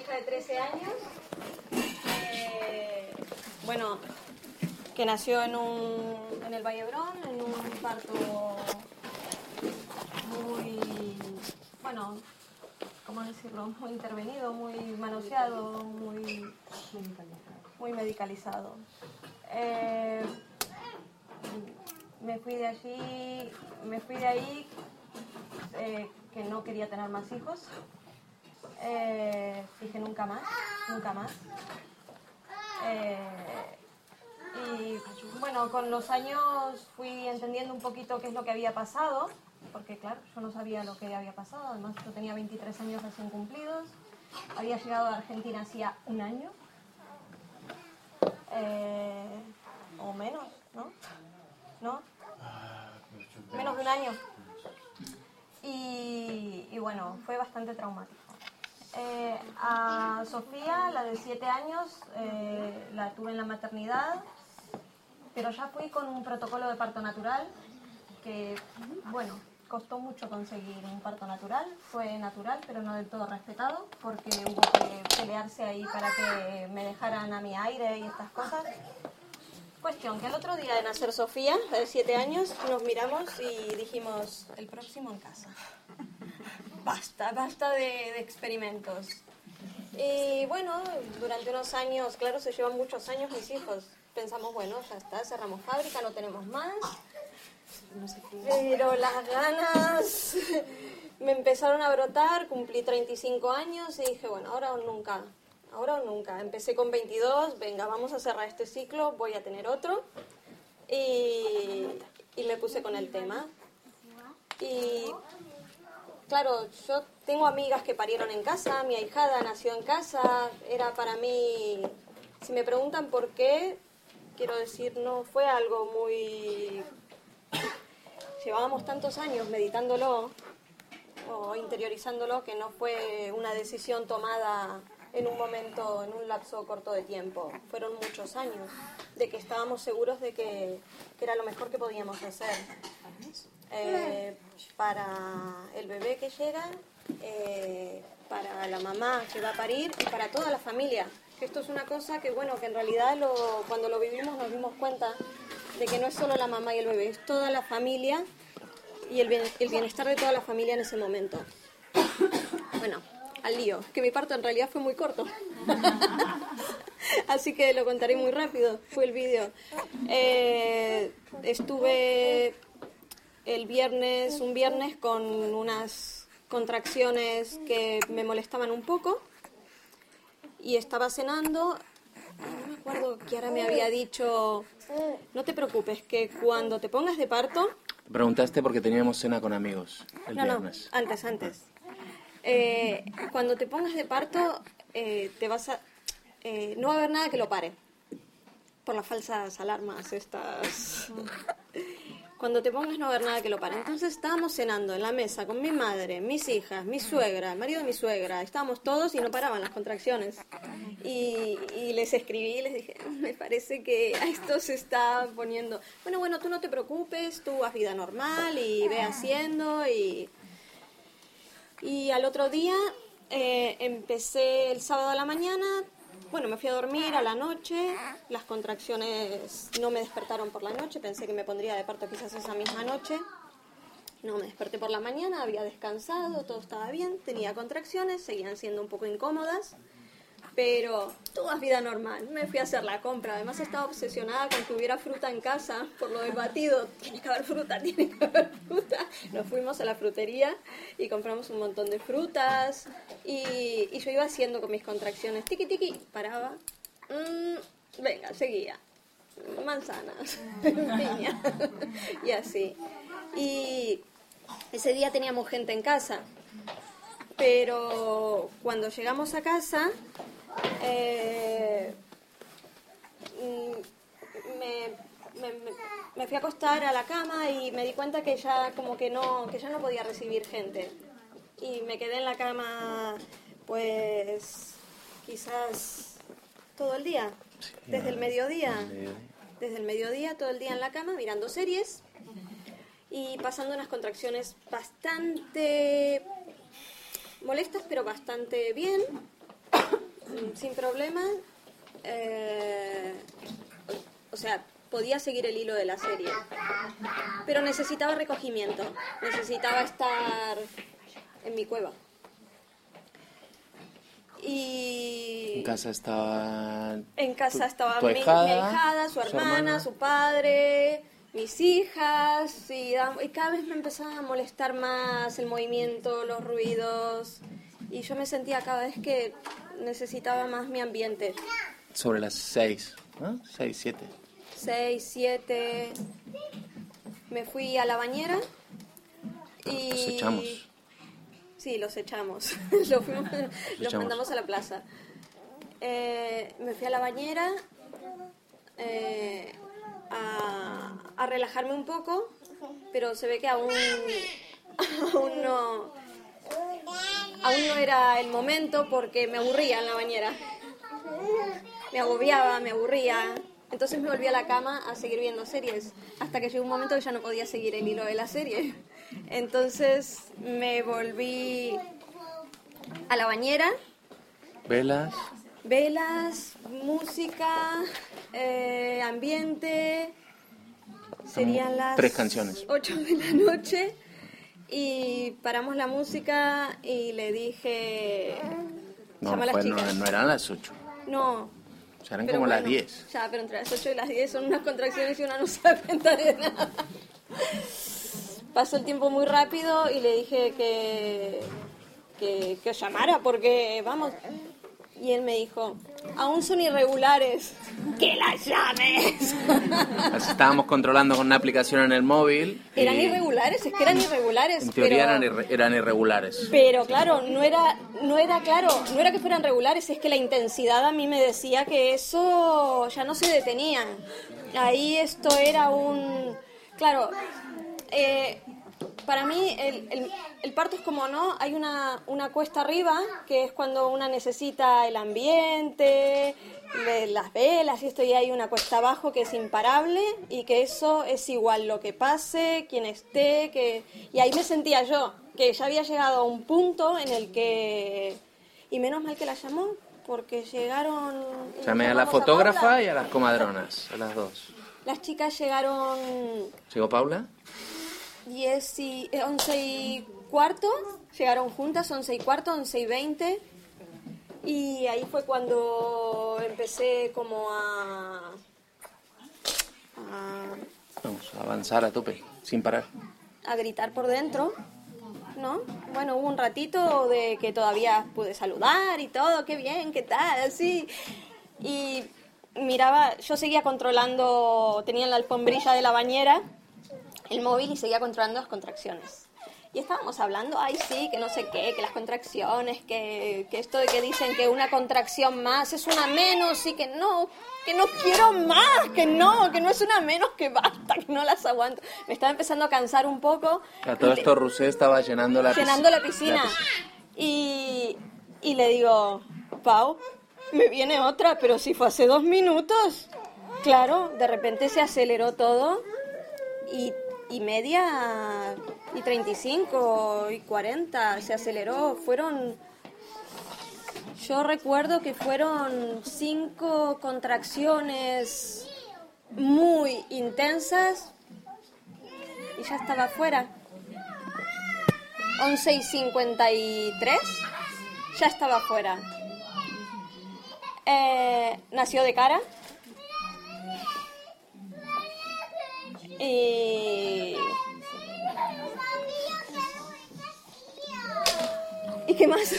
hija de 13 años. eh, bueno, que nació en, un, en el Vallebrón, en un parto muy, bueno, ¿cómo decirlo? Muy intervenido, muy manoseado, muy, muy medicalizado. Eh, me fui de allí, me fui de ahí eh, que no quería tener más hijos. Eh, dije nunca más, nunca más. Eh, y bueno, con los años fui entendiendo un poquito qué es lo que había pasado, porque claro, yo no sabía lo que había pasado, además yo tenía 23 años recién cumplidos, había llegado a Argentina hacía un año, eh, o menos, ¿no? ¿No? Menos de un año. Y, y bueno, fue bastante traumático. Eh, a Sofía, la de 7 años, eh, la tuve en la maternidad, pero ya fui con un protocolo de parto natural que, bueno, costó mucho conseguir un parto natural. Fue natural, pero no del todo respetado, porque hubo que pelearse ahí para que me dejaran a mi aire y estas cosas. Cuestión que el otro día de nacer Sofía, la de 7 años, nos miramos y dijimos, el próximo en casa. Basta, basta de, de experimentos. Y bueno, durante unos años, claro, se llevan muchos años mis hijos. Pensamos, bueno, ya está, cerramos fábrica, no tenemos más. Pero las ganas me empezaron a brotar, cumplí 35 años y dije, bueno, ahora o nunca, ahora o nunca. Empecé con 22, venga, vamos a cerrar este ciclo, voy a tener otro. Y, y me puse con el tema. Y claro, yo tengo amigas que parieron en casa, mi ahijada nació en casa, era para mí, si me preguntan por qué, quiero decir, no fue algo muy... Llevábamos tantos años meditándolo o interiorizándolo que no fue una decisión tomada en un momento, en un lapso corto de tiempo. Fueron muchos años de que estábamos seguros de que, que era lo mejor que podíamos hacer. Eh, para el bebé que llega, eh, para la mamá que va a parir y para toda la familia. Esto es una cosa que, bueno, que en realidad lo, cuando lo vivimos nos dimos cuenta de que no es solo la mamá y el bebé, es toda la familia y el, bien- el bienestar de toda la familia en ese momento. Bueno, al lío, que mi parto en realidad fue muy corto. Así que lo contaré muy rápido. Fue el vídeo. Eh, estuve el viernes, un viernes con unas contracciones que me molestaban un poco y estaba cenando. No me acuerdo que ahora me había dicho, no te preocupes, que cuando te pongas de parto, Preguntaste porque teníamos cena con amigos el no, no, viernes. antes, antes. Eh, cuando te pongas de parto, eh, te vas a, eh, no va a haber nada que lo pare. Por las falsas alarmas estas. Cuando te pongas no va a haber nada que lo pare. Entonces estábamos cenando en la mesa con mi madre, mis hijas, mi suegra, el marido de mi suegra. Estábamos todos y no paraban las contracciones. Y, les escribí y les dije, me parece que a esto se está poniendo... Bueno, bueno, tú no te preocupes, tú haz vida normal y ve haciendo y... Y al otro día eh, empecé el sábado a la mañana, bueno, me fui a dormir a la noche, las contracciones no me despertaron por la noche, pensé que me pondría de parto quizás esa misma noche. No, me desperté por la mañana, había descansado, todo estaba bien, tenía contracciones, seguían siendo un poco incómodas, pero toda vida normal. Me fui a hacer la compra, además estaba obsesionada con que hubiera fruta en casa, por lo del batido, tiene que haber fruta, tiene que haber fruta. Nos fuimos a la frutería y compramos un montón de frutas. Y, y yo iba haciendo con mis contracciones, tiki tiki, paraba, mm, venga, seguía, manzanas, piña, y así. Y ese día teníamos gente en casa, pero cuando llegamos a casa, eh, mm, me, me- me- fui a acostar a la cama y me di cuenta que ya como que no, que ya no podía recibir gente. Y me quedé en la cama, pues, quizás todo el día, desde el mediodía. Desde el mediodía, todo el día en la cama, mirando series y pasando unas contracciones bastante molestas, pero bastante bien. Sin problema. eh, o, sea, podía seguir el hilo de la serie. Pero necesitaba recogimiento. Necesitaba estar en mi cueva. Y En casa estaba... en casa tu- estaba mi, mi ahijada, su su hermana, hermana. su padre, mis hijas, y cada vez me empezaba a molestar más el movimiento, los ruidos, y yo me sentía cada vez que necesitaba más mi ambiente. Sobre las seis, ¿no? Seis, siete. Seis, siete, me fui a la bañera y... Los echamos. Sí, los echamos. los, fuimos- los echamos. mandamos a la plaza. Eh, me fui a la bañera eh, a, a relajarme un poco, pero se ve que aún, aún no aún no era el momento porque me aburría en la bañera. Me agobiaba, me aburría. Entonces me volví a la cama a seguir viendo series, hasta que llegó un momento que ya no podía seguir el hilo de la serie. Entonces me volví a la bañera, Velas. velas, música, eh, ambiente. Serían las Tres canciones. 8 de la noche y paramos la música y le dije No, a las fue- no, chicas. no eran las ocho. No, O sea, eran pero como las bueno, diez. Ya, pero entre las 8 y las 10 son unas contracciones y una no se da de nada. Pasó el tiempo muy rápido y le dije que, que, que os llamara porque, vamos. Y él me dijo, aún son irregulares. ¡Que las llames! Las estábamos controlando con una aplicación en el móvil. y eran irregulares, es que eran irregulares. En teoría pero... eran, irre- eran irregulares. Pero claro, no era, no era claro, no era que fueran regulares, es que la intensidad a mí me decía que eso ya no se detenían. Ahí esto era un, claro, eh, para mí el, el- el parto es como no, hay una, una cuesta arriba que es cuando una necesita el ambiente, de las velas y esto y hay una cuesta abajo que es imparable y que eso es igual lo que pase, quien esté, que y ahí me sentía yo que ya había llegado a un punto en el que y menos mal que la llamó porque llegaron Llamé a la fotógrafa y a las comadronas, a las dos. Las chicas llegaron ¿Llegó Paula? 10 y, eh, 11 y cuarto, llegaron juntas, 11 y cuarto, 11 y 20. Y ahí fue cuando empecé como a... a, Vamos a avanzar a tope, sin parar. a gritar por dentro, ¿no? Bueno, hubo un ratito de que todavía pude saludar y todo, qué bien, qué tal, así. Y miraba, yo seguía controlando, tenía en la alfombrilla de la bañera el móvil y seguía controlando las contracciones. Y estábamos hablando, ay sí, que no sé qué, que las contracciones, que, que esto de que dicen que una contracción más es una menos y que no, que no quiero más, que no, que no es una menos, que basta, que no las aguanto. Me estaba empezando a cansar un poco. A todo esto Rusé estaba llenando la llenando la piscina. piscina. Y, y le digo, Pau, me viene otra, pero si fue hace dos minutos. Claro, de repente se aceleró todo y, y media y 35 y 40 se aceleró. Fueron, yo recuerdo que fueron cinco contracciones muy intensas y ya estaba afuera. 11 y 53, ya estaba afuera. Eh, nació de cara. Y... ¿Y qué más?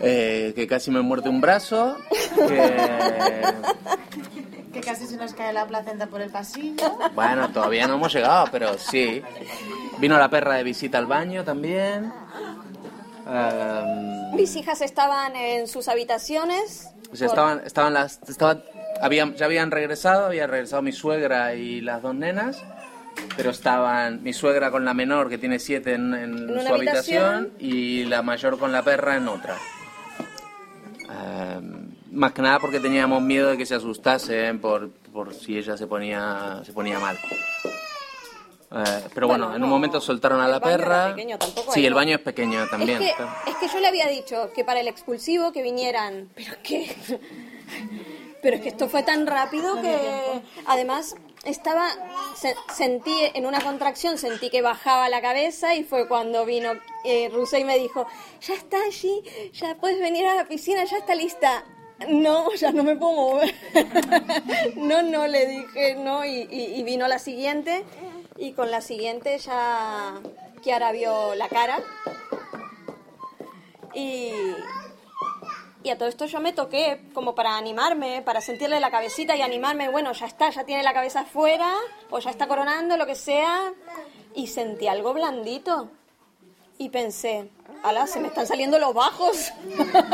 Eh, que casi me muerde un brazo. Que... Que casi se nos cae la placenta por el pasillo. Bueno, todavía no hemos llegado, pero sí. Vino la perra de visita al baño también. Mis hijas estaban en sus habitaciones. o sea, por- estaban, estaban las, estaban, habían, ya habían regresado, había regresado mi suegra y las dos nenas, pero estaban mi suegra con la menor que tiene siete en, en una su habitación, y la mayor con la perra en otra. Em, más que nada porque teníamos miedo de que se asustasen por, por si ella se ponía, se ponía mal. Eh, pero bueno, Bueno, en un no. momento soltaron a la perra. pequeño, tampoco sí, el baño es pequeño también. Es que, es que yo le había dicho que para el expulsivo que vinieran, pero que, pero es que esto fue tan rápido que además estaba, se- sentí en una contracción, sentí que bajaba la cabeza y fue cuando vino eh, y me dijo, ya está allí, ya puedes venir a la piscina, ya está lista. No, ya no me puedo mover. no, no, le dije no y, y- y vino la siguiente y con la siguiente ya Kiara vio la cara y, y a todo esto yo me toqué como para animarme, para sentirle la cabecita y animarme, bueno, ya está, ya tiene la cabeza afuera o ya está coronando, lo que sea, y sentí algo blandito. Y pensé, ala, se me están saliendo los bajos,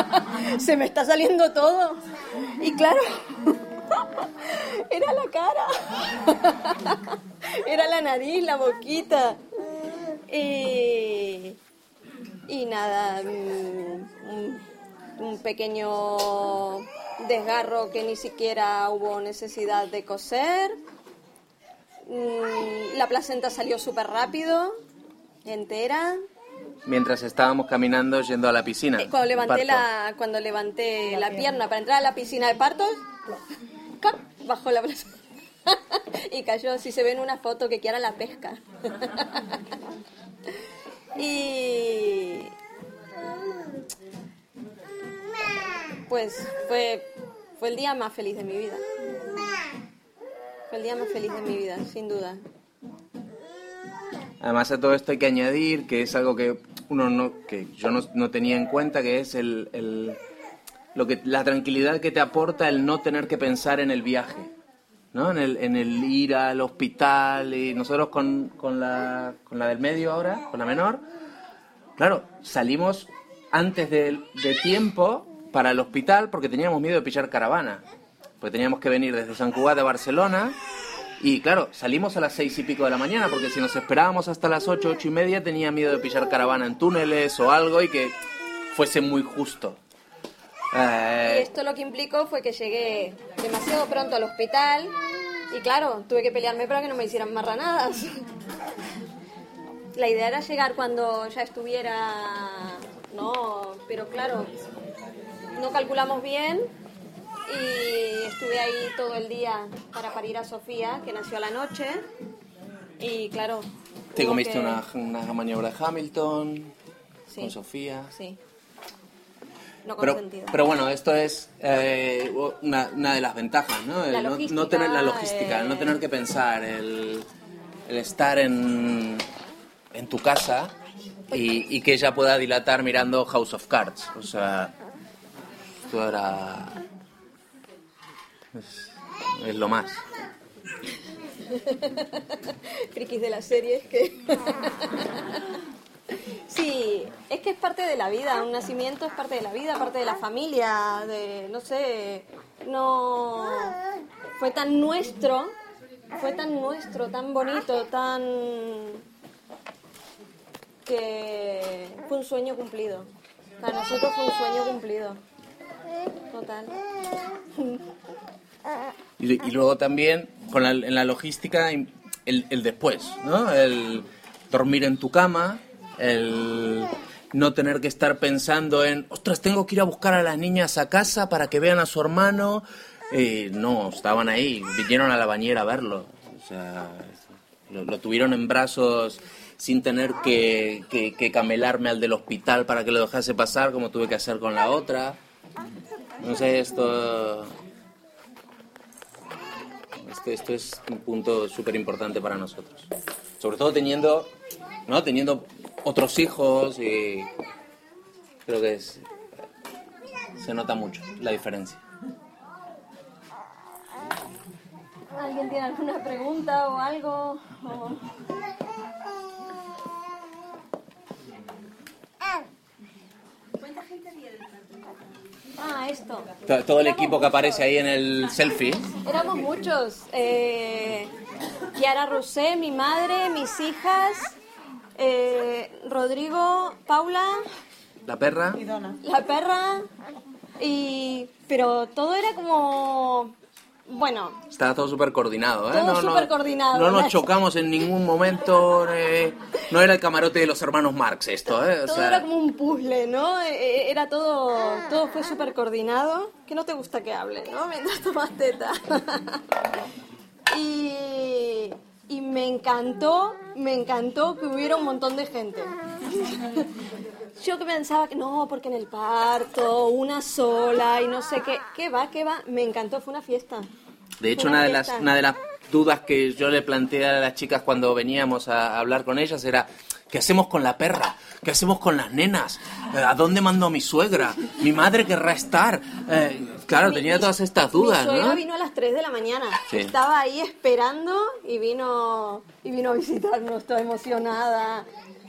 se me está saliendo todo. Y claro, era la cara, era la nariz, la boquita. Y, y nada, mm, un, un pequeño desgarro que ni siquiera hubo necesidad de coser. Mm, La placenta salió súper rápido, entera. Mientras estábamos caminando yendo a la piscina. Eh, Cuando levanté la, cuando levanté la, pierna para entrar a la piscina de partos, bajó la placenta. y cayó, si se ve en una foto, que quiera la pesca. y pues fue, fue el día más feliz de mi vida. Fue el día más feliz de mi vida, sin duda. Además a todo esto hay que añadir que es algo que uno no, que yo no, no tenía en cuenta, que es el, el- lo que, la tranquilidad que te aporta el no tener que pensar en el viaje, ¿no? En el, en el ir al hospital y nosotros con, con, la, con la del medio ahora, con la menor, claro, salimos antes de, de tiempo para el hospital porque teníamos miedo de pillar caravana, porque teníamos que venir desde San Cugat de Barcelona y claro, salimos a las seis y pico de la mañana, porque si nos esperábamos hasta las ocho, ocho y media, tenía miedo de pillar caravana en túneles o algo y que fuese muy justo. Y Eh, esto lo que implicó fue que llegué demasiado pronto al hospital y claro, tuve que pelearme para que no me hicieran marranadas. La idea era llegar cuando ya estuviera... No, pero claro, no calculamos bien y estuve ahí todo el día para parir a Sofía, que nació a la noche. Y claro... te comiste que- una, una maniobra de Hamilton Sí. con Sofía. Sí. No Pero, pero bueno, esto es eh, una, una de las ventajas, ¿no? El no, tener la logística, el no eh. tener que pensar, el, el estar en, en tu casa y, y que ella pueda dilatar mirando House of Cards. O sea, Es, es lo más. frikis de las series que... sí, es que es parte de la vida, un nacimiento es parte de la vida, parte de la familia, de, no sé, no... Fue tan nuestro, fue tan nuestro, tan bonito, tan... que fue un sueño cumplido. Para nosotros fue un sueño cumplido. Total. Y, luego también con la, en la logística el, el después, ¿no? El dormir en tu cama, el no tener que estar pensando en, ostras, tengo que ir a buscar a las niñas a casa para que vean a su hermano. Eh, no, estaban ahí, vinieron a la bañera a verlo. O sea, lo, lo tuvieron en brazos sin tener que, que- que camelarme al del hospital para que lo dejase pasar como tuve que hacer con la otra. No sé, esto este, esto es un punto súper importante para nosotros. Sobre todo teniendo, ¿no? teniendo otros hijos y creo que se nota mucho la diferencia. ¿Alguien tiene alguna pregunta o algo? Ah, esto. To- Todo el equipo que aparece ahí en el selfie. Éramos muchos. Eh, Kiara Rosé, mi madre, mis hijas, eh, Rodrigo, Paula, La perra. Y Donna. la perra. Y, pero todo era como Bueno, Estaba todo súper coordinado, ¿eh? Todo súper coordinado, No nos chocamos en ningún momento. eh, no era el camarote de los hermanos Marx esto, ¿eh? O todo sea, era como un puzzle, ¿no? Eh, Era todo, todo fue súper coordinado. Que no te gusta que hable, ¿no? Mientras tomas teta. y, y me encantó, me encantó que hubiera un montón de gente. Yo que pensaba que no, porque en el parto, una sola y no sé qué. ¿Qué va? ¿Qué va? Me encantó, fue una fiesta. De hecho, Una una de, las, una de las dudas que yo le planteé a las chicas cuando veníamos a hablar con ellas era, ¿qué hacemos con la perra? ¿Qué hacemos con las nenas? Eh, ¿A dónde mando a mi suegra? ¿Mi madre querrá estar? Eh, claro, Mi- tenía todas estas dudas, Mi suegra ¿no? vino a las 3 de la mañana. Sí. Estaba ahí esperando y vino y vino a visitarnos, toda emocionada.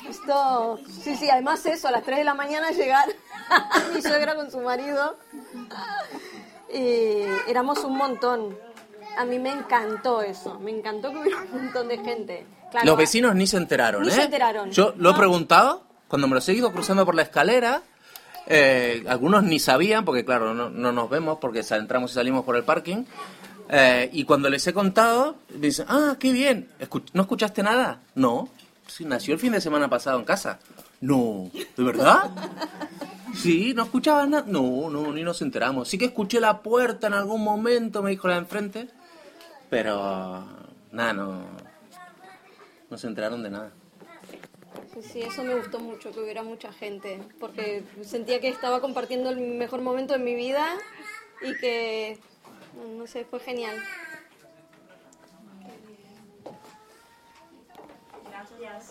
Esto, sí, sí, además eso, a las 3 de la mañana llegar mi suegra con su marido. Y éramos un montón. A mí me encantó eso, me encantó que hubiera un montón de gente. Claro, Los vecinos ni se enteraron, Ni ¿eh? se enteraron. Yo lo he preguntado cuando me los he ido cruzando por la escalera. eh, algunos ni sabían, porque claro, no, no nos vemos porque entramos y salimos por el parking. eh, y cuando les he contado, me dicen, ah, qué bien. ¿No escuchaste nada? No. Sí, nació el fin de semana pasado en casa. No. ¿De verdad? Sí, no escuchabas nada. No, no, ni nos enteramos. Sí que escuché la puerta en algún momento, me dijo la de enfrente. Pero nada, no, no se enteraron de nada. Sí, eso me gustó mucho, que hubiera mucha gente, porque sentía que estaba compartiendo el mejor momento de mi vida y que, no sé, fue genial.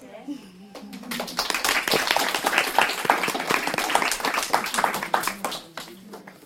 Gracias, ¿eh?